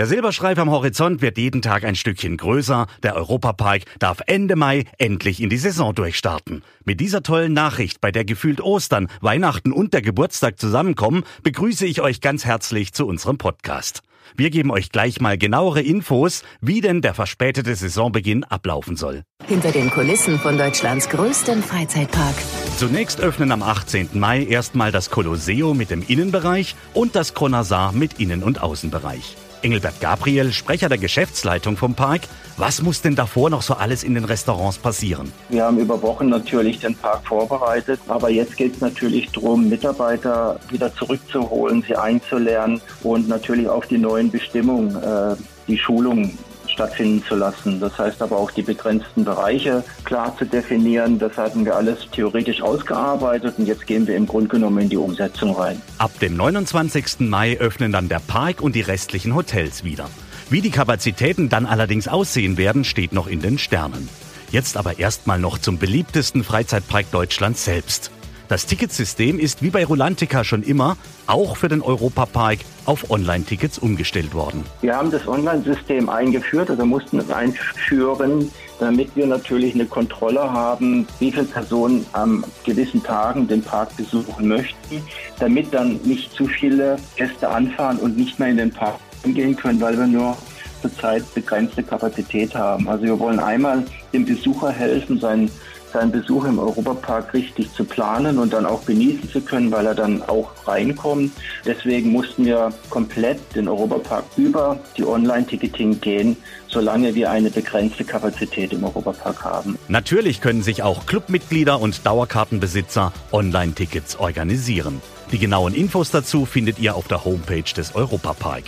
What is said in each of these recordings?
Der Silberstreif am Horizont wird jeden Tag ein Stückchen größer. Der Europapark darf Ende Mai endlich in die Saison durchstarten. Mit dieser tollen Nachricht, bei der gefühlt Ostern, Weihnachten und der Geburtstag zusammenkommen, begrüße ich euch ganz herzlich zu unserem Podcast. Wir geben euch gleich mal genauere Infos, wie denn der verspätete Saisonbeginn ablaufen soll. Hinter den Kulissen von Deutschlands größtem Freizeitpark. Zunächst öffnen am 18. Mai erstmal das Colosseo mit dem Innenbereich und das Kronasar mit Innen- und Außenbereich. Engelbert Gabriel, Sprecher der Geschäftsleitung vom Park. Was muss denn davor noch so alles in den Restaurants passieren? Wir haben über Wochen natürlich den Park vorbereitet, aber jetzt geht es natürlich darum, Mitarbeiter wieder zurückzuholen, sie einzulernen und natürlich auf die neuen Bestimmungen, äh, die Schulungen stattfinden zu lassen. Das heißt aber auch die begrenzten Bereiche klar zu definieren. Das hatten wir alles theoretisch ausgearbeitet und jetzt gehen wir im Grunde genommen in die Umsetzung rein. Ab dem 29. Mai öffnen dann der Park und die restlichen Hotels wieder. Wie die Kapazitäten dann allerdings aussehen werden, steht noch in den Sternen. Jetzt aber erstmal noch zum beliebtesten Freizeitpark Deutschlands selbst. Das Ticketsystem ist wie bei Rulantica schon immer auch für den Europapark auf Online-Tickets umgestellt worden. Wir haben das Online-System eingeführt, also mussten es einführen, damit wir natürlich eine Kontrolle haben, wie viele Personen an gewissen Tagen den Park besuchen möchten, damit dann nicht zu viele Gäste anfahren und nicht mehr in den Park gehen können, weil wir nur zurzeit begrenzte Kapazität haben. Also wir wollen einmal dem Besucher helfen, seinen seinen Besuch im Europapark richtig zu planen und dann auch genießen zu können, weil er dann auch reinkommt. Deswegen mussten wir komplett den Europapark über die Online-Ticketing gehen, solange wir eine begrenzte Kapazität im Europapark haben. Natürlich können sich auch Clubmitglieder und Dauerkartenbesitzer Online-Tickets organisieren. Die genauen Infos dazu findet ihr auf der Homepage des Europapark.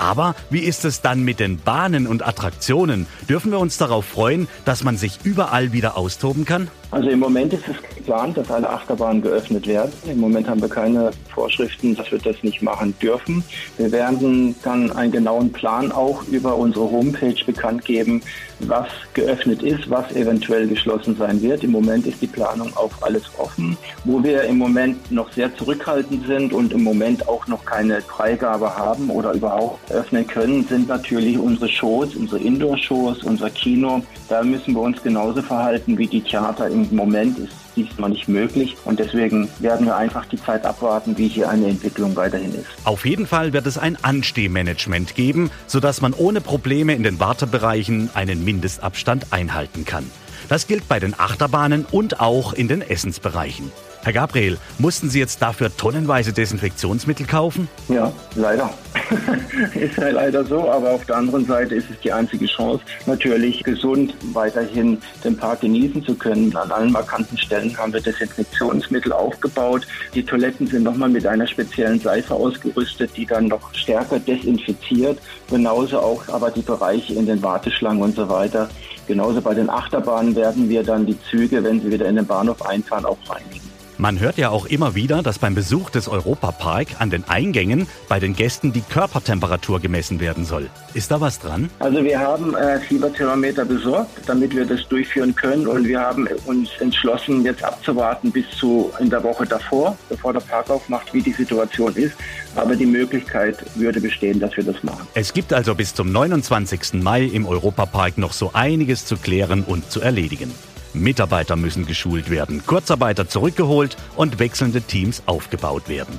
Aber wie ist es dann mit den Bahnen und Attraktionen? Dürfen wir uns darauf freuen, dass man sich überall wieder austoben kann? Also im Moment ist es geplant, dass alle Achterbahnen geöffnet werden. Im Moment haben wir keine Vorschriften, dass wir das nicht machen dürfen. Wir werden dann einen genauen Plan auch über unsere Homepage bekannt geben, was geöffnet ist, was eventuell geschlossen sein wird. Im Moment ist die Planung auf alles offen. Wo wir im Moment noch sehr zurückhaltend sind und im Moment auch noch keine Freigabe haben oder überhaupt öffnen können, sind natürlich unsere Shows, unsere Indoor-Shows, unser Kino. Da müssen wir uns genauso verhalten wie die Theater im Moment ist diesmal nicht möglich und deswegen werden wir einfach die Zeit abwarten, wie hier eine Entwicklung weiterhin ist. Auf jeden Fall wird es ein Anstehmanagement geben, sodass man ohne Probleme in den Wartebereichen einen Mindestabstand einhalten kann. Das gilt bei den Achterbahnen und auch in den Essensbereichen. Herr Gabriel, mussten Sie jetzt dafür tonnenweise Desinfektionsmittel kaufen? Ja, leider. ist ja leider so, aber auf der anderen Seite ist es die einzige Chance, natürlich gesund weiterhin den Park genießen zu können. An allen markanten Stellen haben wir Desinfektionsmittel aufgebaut. Die Toiletten sind nochmal mit einer speziellen Seife ausgerüstet, die dann noch stärker desinfiziert. Genauso auch aber die Bereiche in den Warteschlangen und so weiter. Genauso bei den Achterbahnen werden wir dann die Züge, wenn sie wieder in den Bahnhof einfahren, auch reinigen. Man hört ja auch immer wieder, dass beim Besuch des Europapark an den Eingängen bei den Gästen die Körpertemperatur gemessen werden soll. Ist da was dran? Also wir haben äh, Fieberthermometer besorgt, damit wir das durchführen können und wir haben uns entschlossen, jetzt abzuwarten bis zu in der Woche davor, bevor der Park aufmacht, wie die Situation ist. Aber die Möglichkeit würde bestehen, dass wir das machen. Es gibt also bis zum 29. Mai im Europapark noch so einiges zu klären und zu erledigen. Mitarbeiter müssen geschult werden, Kurzarbeiter zurückgeholt und wechselnde Teams aufgebaut werden.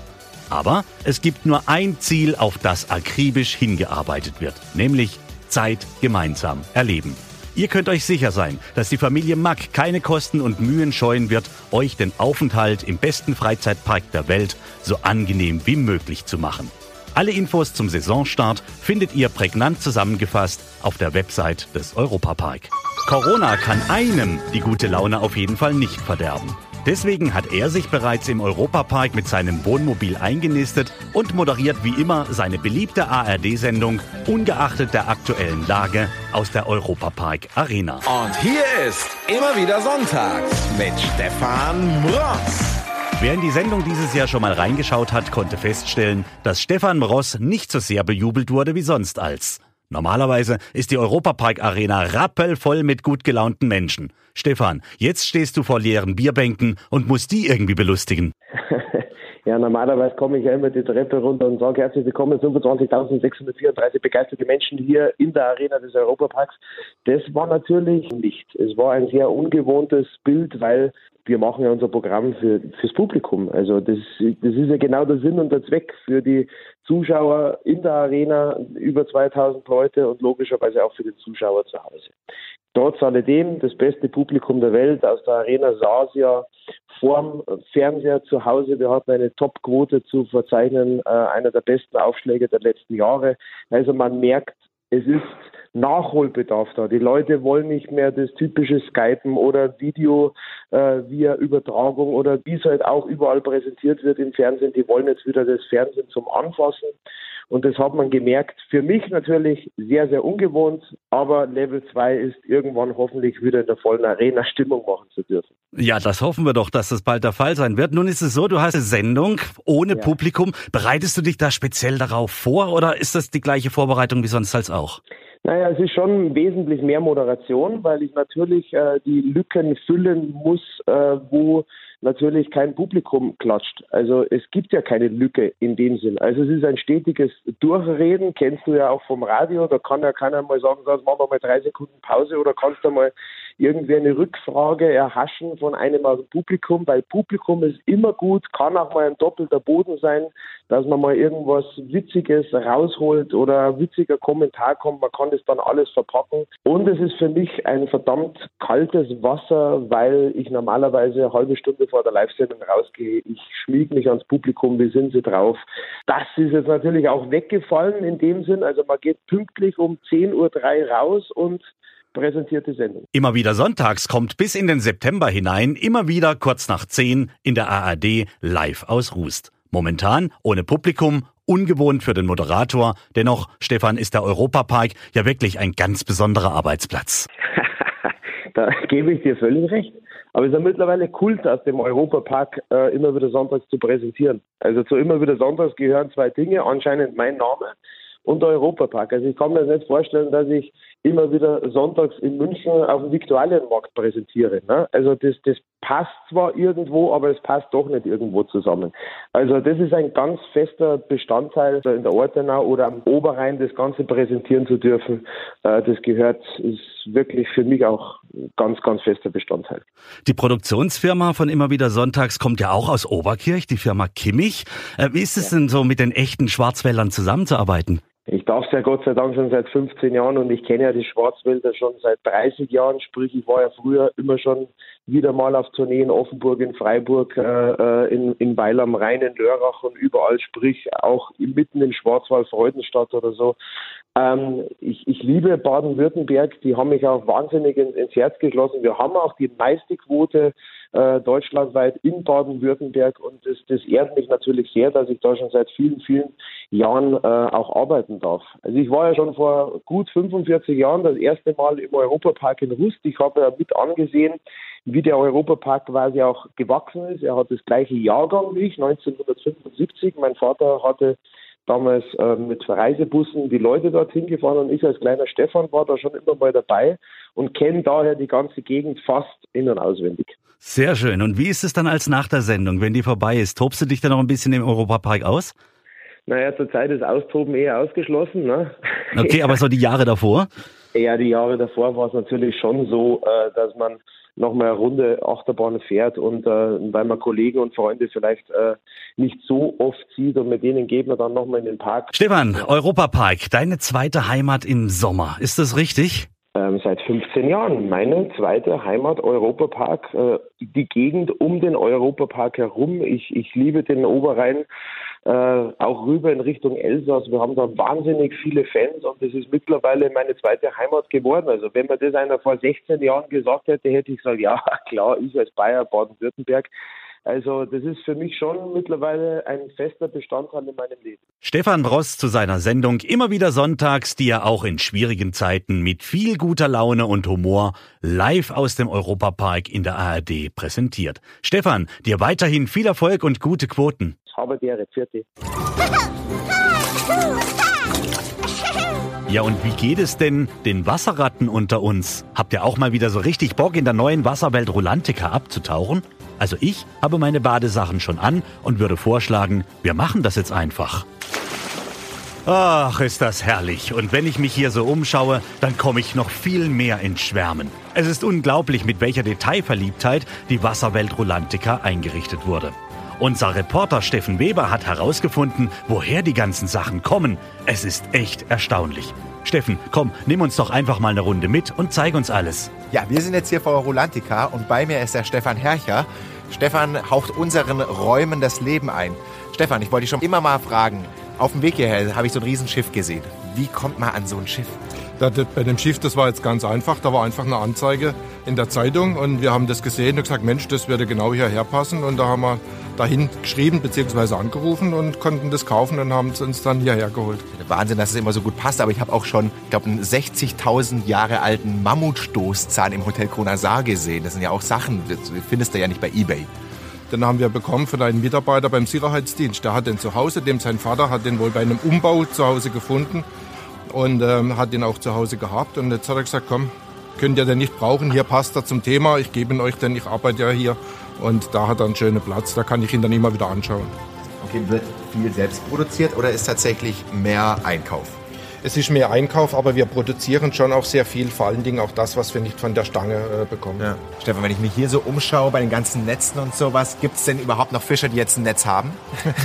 Aber es gibt nur ein Ziel, auf das akribisch hingearbeitet wird, nämlich Zeit gemeinsam erleben. Ihr könnt euch sicher sein, dass die Familie Mack keine Kosten und Mühen scheuen wird, euch den Aufenthalt im besten Freizeitpark der Welt so angenehm wie möglich zu machen. Alle Infos zum Saisonstart findet ihr prägnant zusammengefasst auf der Website des Europapark. Corona kann einem die gute Laune auf jeden Fall nicht verderben. Deswegen hat er sich bereits im Europapark mit seinem Wohnmobil eingenistet und moderiert wie immer seine beliebte ARD-Sendung ungeachtet der aktuellen Lage aus der Europapark Arena. Und hier ist immer wieder Sonntag mit Stefan Ross. Wer in die Sendung dieses Jahr schon mal reingeschaut hat, konnte feststellen, dass Stefan Mross nicht so sehr bejubelt wurde wie sonst als. Normalerweise ist die Europapark Arena rappelvoll mit gut gelaunten Menschen. Stefan, jetzt stehst du vor leeren Bierbänken und musst die irgendwie belustigen. Ja, normalerweise komme ich ja immer die Treppe runter und sage herzlich willkommen, 25.634 begeisterte Menschen hier in der Arena des Europaparks. Das war natürlich nicht. Es war ein sehr ungewohntes Bild, weil wir machen ja unser Programm für, fürs Publikum. Also das, das ist ja genau der Sinn und der Zweck für die Zuschauer in der Arena, über 2000 Leute und logischerweise auch für die Zuschauer zu Hause. Trotz alledem, das beste Publikum der Welt aus der Arena saß ja vorm Fernseher zu Hause. Wir hatten eine Top-Quote zu verzeichnen, äh, einer der besten Aufschläge der letzten Jahre. Also man merkt, es ist Nachholbedarf da. Die Leute wollen nicht mehr das typische Skypen oder Video äh, via Übertragung oder wie es halt auch überall präsentiert wird im Fernsehen. Die wollen jetzt wieder das Fernsehen zum Anfassen. Und das hat man gemerkt. Für mich natürlich sehr, sehr ungewohnt, aber Level 2 ist irgendwann hoffentlich wieder in der vollen Arena Stimmung machen zu dürfen. Ja, das hoffen wir doch, dass das bald der Fall sein wird. Nun ist es so, du hast eine Sendung ohne ja. Publikum. Bereitest du dich da speziell darauf vor oder ist das die gleiche Vorbereitung wie sonst als auch? Naja, es ist schon wesentlich mehr Moderation, weil ich natürlich äh, die Lücken füllen muss, äh, wo natürlich kein Publikum klatscht. Also es gibt ja keine Lücke in dem Sinn. Also es ist ein stetiges Durchreden, kennst du ja auch vom Radio, da kann ja keiner mal sagen, so, machen wir mal drei Sekunden Pause oder kannst du mal irgendwie eine Rückfrage erhaschen von einem Publikum, weil Publikum ist immer gut, kann auch mal ein doppelter Boden sein, dass man mal irgendwas Witziges rausholt oder ein witziger Kommentar kommt, man kann das dann alles verpacken. Und es ist für mich ein verdammt kaltes Wasser, weil ich normalerweise eine halbe Stunde vor der Live-Sendung rausgehe. Ich schmieg mich ans Publikum, wie sind sie drauf? Das ist jetzt natürlich auch weggefallen in dem Sinn. Also man geht pünktlich um 10.03 Uhr raus und präsentierte Sendung. Immer wieder sonntags kommt bis in den September hinein, immer wieder kurz nach 10 in der ARD live aus Rust. Momentan ohne Publikum, ungewohnt für den Moderator. Dennoch, Stefan, ist der Europapark ja wirklich ein ganz besonderer Arbeitsplatz. da gebe ich dir völlig recht. Aber es ist ja mittlerweile Kult, aus dem Europapark äh, immer wieder sonntags zu präsentieren. Also zu immer wieder sonntags gehören zwei Dinge, anscheinend mein Name und der Europapark. Also ich kann mir nicht vorstellen, dass ich immer wieder sonntags in München auf dem Viktualienmarkt präsentiere. Ne? Also das, das passt zwar irgendwo, aber es passt doch nicht irgendwo zusammen. Also das ist ein ganz fester Bestandteil in der Ortenau oder am Oberrhein, das Ganze präsentieren zu dürfen. Äh, das gehört, ist wirklich für mich auch ganz, ganz fester Bestandteil. Die Produktionsfirma von immer wieder Sonntags kommt ja auch aus Oberkirch, die Firma Kimmich. Äh, wie ist es denn so mit den echten Schwarzwäldern zusammenzuarbeiten? Ich darf es ja Gott sei Dank schon seit 15 Jahren und ich kenne ja die Schwarzwälder schon seit 30 Jahren. Sprich, ich war ja früher immer schon wieder mal auf Tournee in Offenburg, in Freiburg, äh, äh in, in Weil am Rhein, in Lörrach und überall, sprich auch mitten in Schwarzwald, Freudenstadt oder so. Ähm, ich, ich liebe Baden-Württemberg, die haben mich auch wahnsinnig ins Herz geschlossen. Wir haben auch die meiste Quote äh, deutschlandweit in Baden-Württemberg und das, das ehrt mich natürlich sehr, dass ich da schon seit vielen, vielen Jahren äh, auch arbeiten darf. Also ich war ja schon vor gut 45 Jahren das erste Mal im Europapark in Rust. Ich habe ja mit angesehen, wie der Europapark quasi auch gewachsen ist. Er hat das gleiche Jahrgang wie ich, 1975. Mein Vater hatte damals äh, mit Reisebussen die Leute dorthin gefahren und ich als kleiner Stefan war da schon immer mal dabei und kenne daher die ganze Gegend fast in- und auswendig. Sehr schön. Und wie ist es dann als nach der Sendung, wenn die vorbei ist? Tobst du dich dann noch ein bisschen im Europapark aus? Naja, zurzeit ist Austoben eher ausgeschlossen. Ne? Okay, aber so die Jahre davor? Ja, die Jahre davor war es natürlich schon so, äh, dass man nochmal eine Runde Achterbahn fährt und äh, weil man Kollegen und Freunde vielleicht äh, nicht so oft sieht und mit denen geht man dann nochmal in den Park. Stefan, Europapark, deine zweite Heimat im Sommer, ist das richtig? Ähm, seit 15 Jahren. Meine zweite Heimat, Europapark. Äh, die Gegend um den Europapark herum. Ich, ich liebe den Oberrhein. Äh, auch rüber in Richtung Elsass. Wir haben da wahnsinnig viele Fans und das ist mittlerweile meine zweite Heimat geworden. Also wenn mir das einer vor 16 Jahren gesagt hätte, hätte ich gesagt, ja klar, ich als Bayer Baden-Württemberg. Also das ist für mich schon mittlerweile ein fester Bestandteil in meinem Leben. Stefan Bross zu seiner Sendung immer wieder sonntags, die er auch in schwierigen Zeiten mit viel guter Laune und Humor live aus dem Europapark in der ARD präsentiert. Stefan, dir weiterhin viel Erfolg und gute Quoten. Habe die Ehre, vierte. Ja, und wie geht es denn den Wasserratten unter uns? Habt ihr auch mal wieder so richtig Bock, in der neuen Wasserwelt Rolantica abzutauchen? Also ich habe meine Badesachen schon an und würde vorschlagen, wir machen das jetzt einfach. Ach, ist das herrlich. Und wenn ich mich hier so umschaue, dann komme ich noch viel mehr ins Schwärmen. Es ist unglaublich, mit welcher Detailverliebtheit die Wasserwelt Rolantica eingerichtet wurde. Unser Reporter Steffen Weber hat herausgefunden, woher die ganzen Sachen kommen. Es ist echt erstaunlich. Steffen, komm, nimm uns doch einfach mal eine Runde mit und zeig uns alles. Ja, wir sind jetzt hier vor Rolantica und bei mir ist der Stefan Hercher. Stefan haucht unseren Räumen das Leben ein. Stefan, ich wollte dich schon immer mal fragen. Auf dem Weg hierher habe ich so ein Riesenschiff gesehen. Wie kommt man an so ein Schiff? Bei dem Schiff, das war jetzt ganz einfach. Da war einfach eine Anzeige in der Zeitung und wir haben das gesehen und gesagt, Mensch, das würde genau hierher passen. Und da haben wir dahin geschrieben bzw. angerufen und konnten das kaufen und haben es uns dann hierher geholt. Wahnsinn, dass es immer so gut passt. Aber ich habe auch schon, ich glaube, einen 60.000 Jahre alten Mammutstoßzahn im Hotel Kronasar gesehen. Das sind ja auch Sachen, das findest du ja nicht bei Ebay. Den haben wir bekommen von einem Mitarbeiter beim Sicherheitsdienst. Der hat den zu Hause, dem sein Vater hat den wohl bei einem Umbau zu Hause gefunden und ähm, hat ihn auch zu Hause gehabt. Und jetzt hat er gesagt, komm, könnt ihr den nicht brauchen, hier passt er zum Thema, ich gebe ihn euch denn, ich arbeite ja hier. Und da hat er einen schönen Platz, da kann ich ihn dann immer wieder anschauen. Okay, wird viel selbst produziert oder ist tatsächlich mehr Einkauf? Es ist mehr Einkauf, aber wir produzieren schon auch sehr viel, vor allen Dingen auch das, was wir nicht von der Stange äh, bekommen. Ja. Stefan, wenn ich mich hier so umschaue bei den ganzen Netzen und sowas, gibt es denn überhaupt noch Fischer, die jetzt ein Netz haben?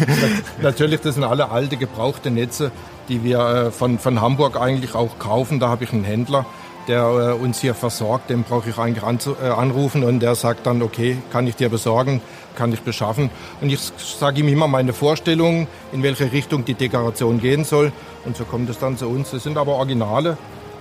Natürlich, das sind alle alte, gebrauchte Netze, die wir äh, von, von Hamburg eigentlich auch kaufen. Da habe ich einen Händler, der äh, uns hier versorgt. Den brauche ich eigentlich äh, anrufen und der sagt dann, okay, kann ich dir besorgen, kann ich beschaffen. Und ich sage ihm immer meine Vorstellungen, in welche Richtung die Dekoration gehen soll. Und so kommt es dann zu uns. Das sind aber Originale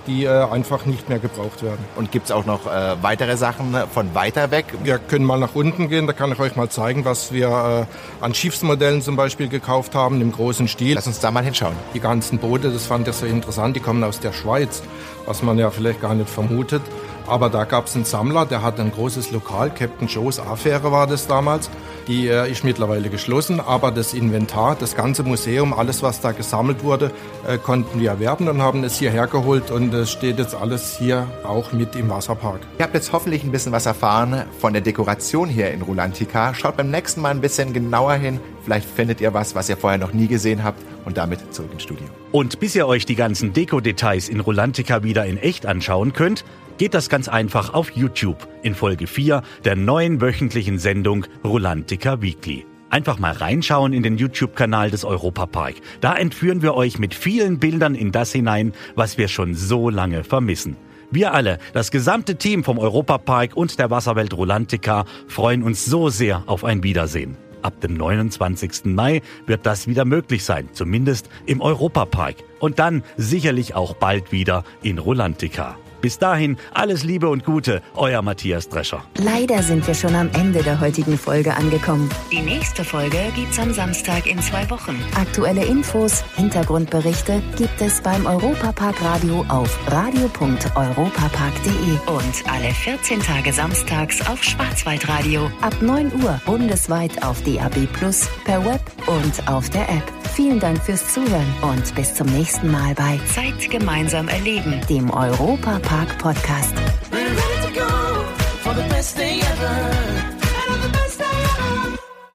die äh, einfach nicht mehr gebraucht werden. Und gibt es auch noch äh, weitere Sachen von weiter weg? Wir können mal nach unten gehen, da kann ich euch mal zeigen, was wir äh, an Schiffsmodellen zum Beispiel gekauft haben, im großen Stil. Lass uns da mal hinschauen. Die ganzen Boote, das fand ich sehr interessant, die kommen aus der Schweiz, was man ja vielleicht gar nicht vermutet. Aber da gab es einen Sammler, der hat ein großes Lokal, Captain Joe's Affäre war das damals. Die äh, ist mittlerweile geschlossen, aber das Inventar, das ganze Museum, alles was da gesammelt wurde, äh, konnten wir erwerben und haben es hierher geholt und es steht jetzt alles hier auch mit im Wasserpark. Ihr habt jetzt hoffentlich ein bisschen was erfahren von der Dekoration hier in Rulantica. Schaut beim nächsten Mal ein bisschen genauer hin. Vielleicht findet ihr was, was ihr vorher noch nie gesehen habt und damit zurück ins Studio. Und bis ihr euch die ganzen Deko-Details in Rulantica wieder in echt anschauen könnt, geht das ganz einfach auf YouTube in Folge 4 der neuen wöchentlichen Sendung Rulantica Weekly. Einfach mal reinschauen in den YouTube-Kanal des Europapark. Da entführen wir euch mit vielen Bildern in das hinein, was wir schon so lange vermissen. Wir alle, das gesamte Team vom Europapark und der Wasserwelt Rulantica, freuen uns so sehr auf ein Wiedersehen. Ab dem 29. Mai wird das wieder möglich sein, zumindest im Europapark. Und dann sicherlich auch bald wieder in Rulantica. Bis dahin alles Liebe und Gute, euer Matthias Drescher. Leider sind wir schon am Ende der heutigen Folge angekommen. Die nächste Folge gibt's am Samstag in zwei Wochen. Aktuelle Infos, Hintergrundberichte gibt es beim Europapark Radio auf radio.europapark.de und alle 14 Tage samstags auf Schwarzwaldradio ab 9 Uhr bundesweit auf DAB Plus, per Web und auf der App. Vielen Dank fürs Zuhören und bis zum nächsten Mal bei Zeit gemeinsam erleben, dem Europa Park Podcast.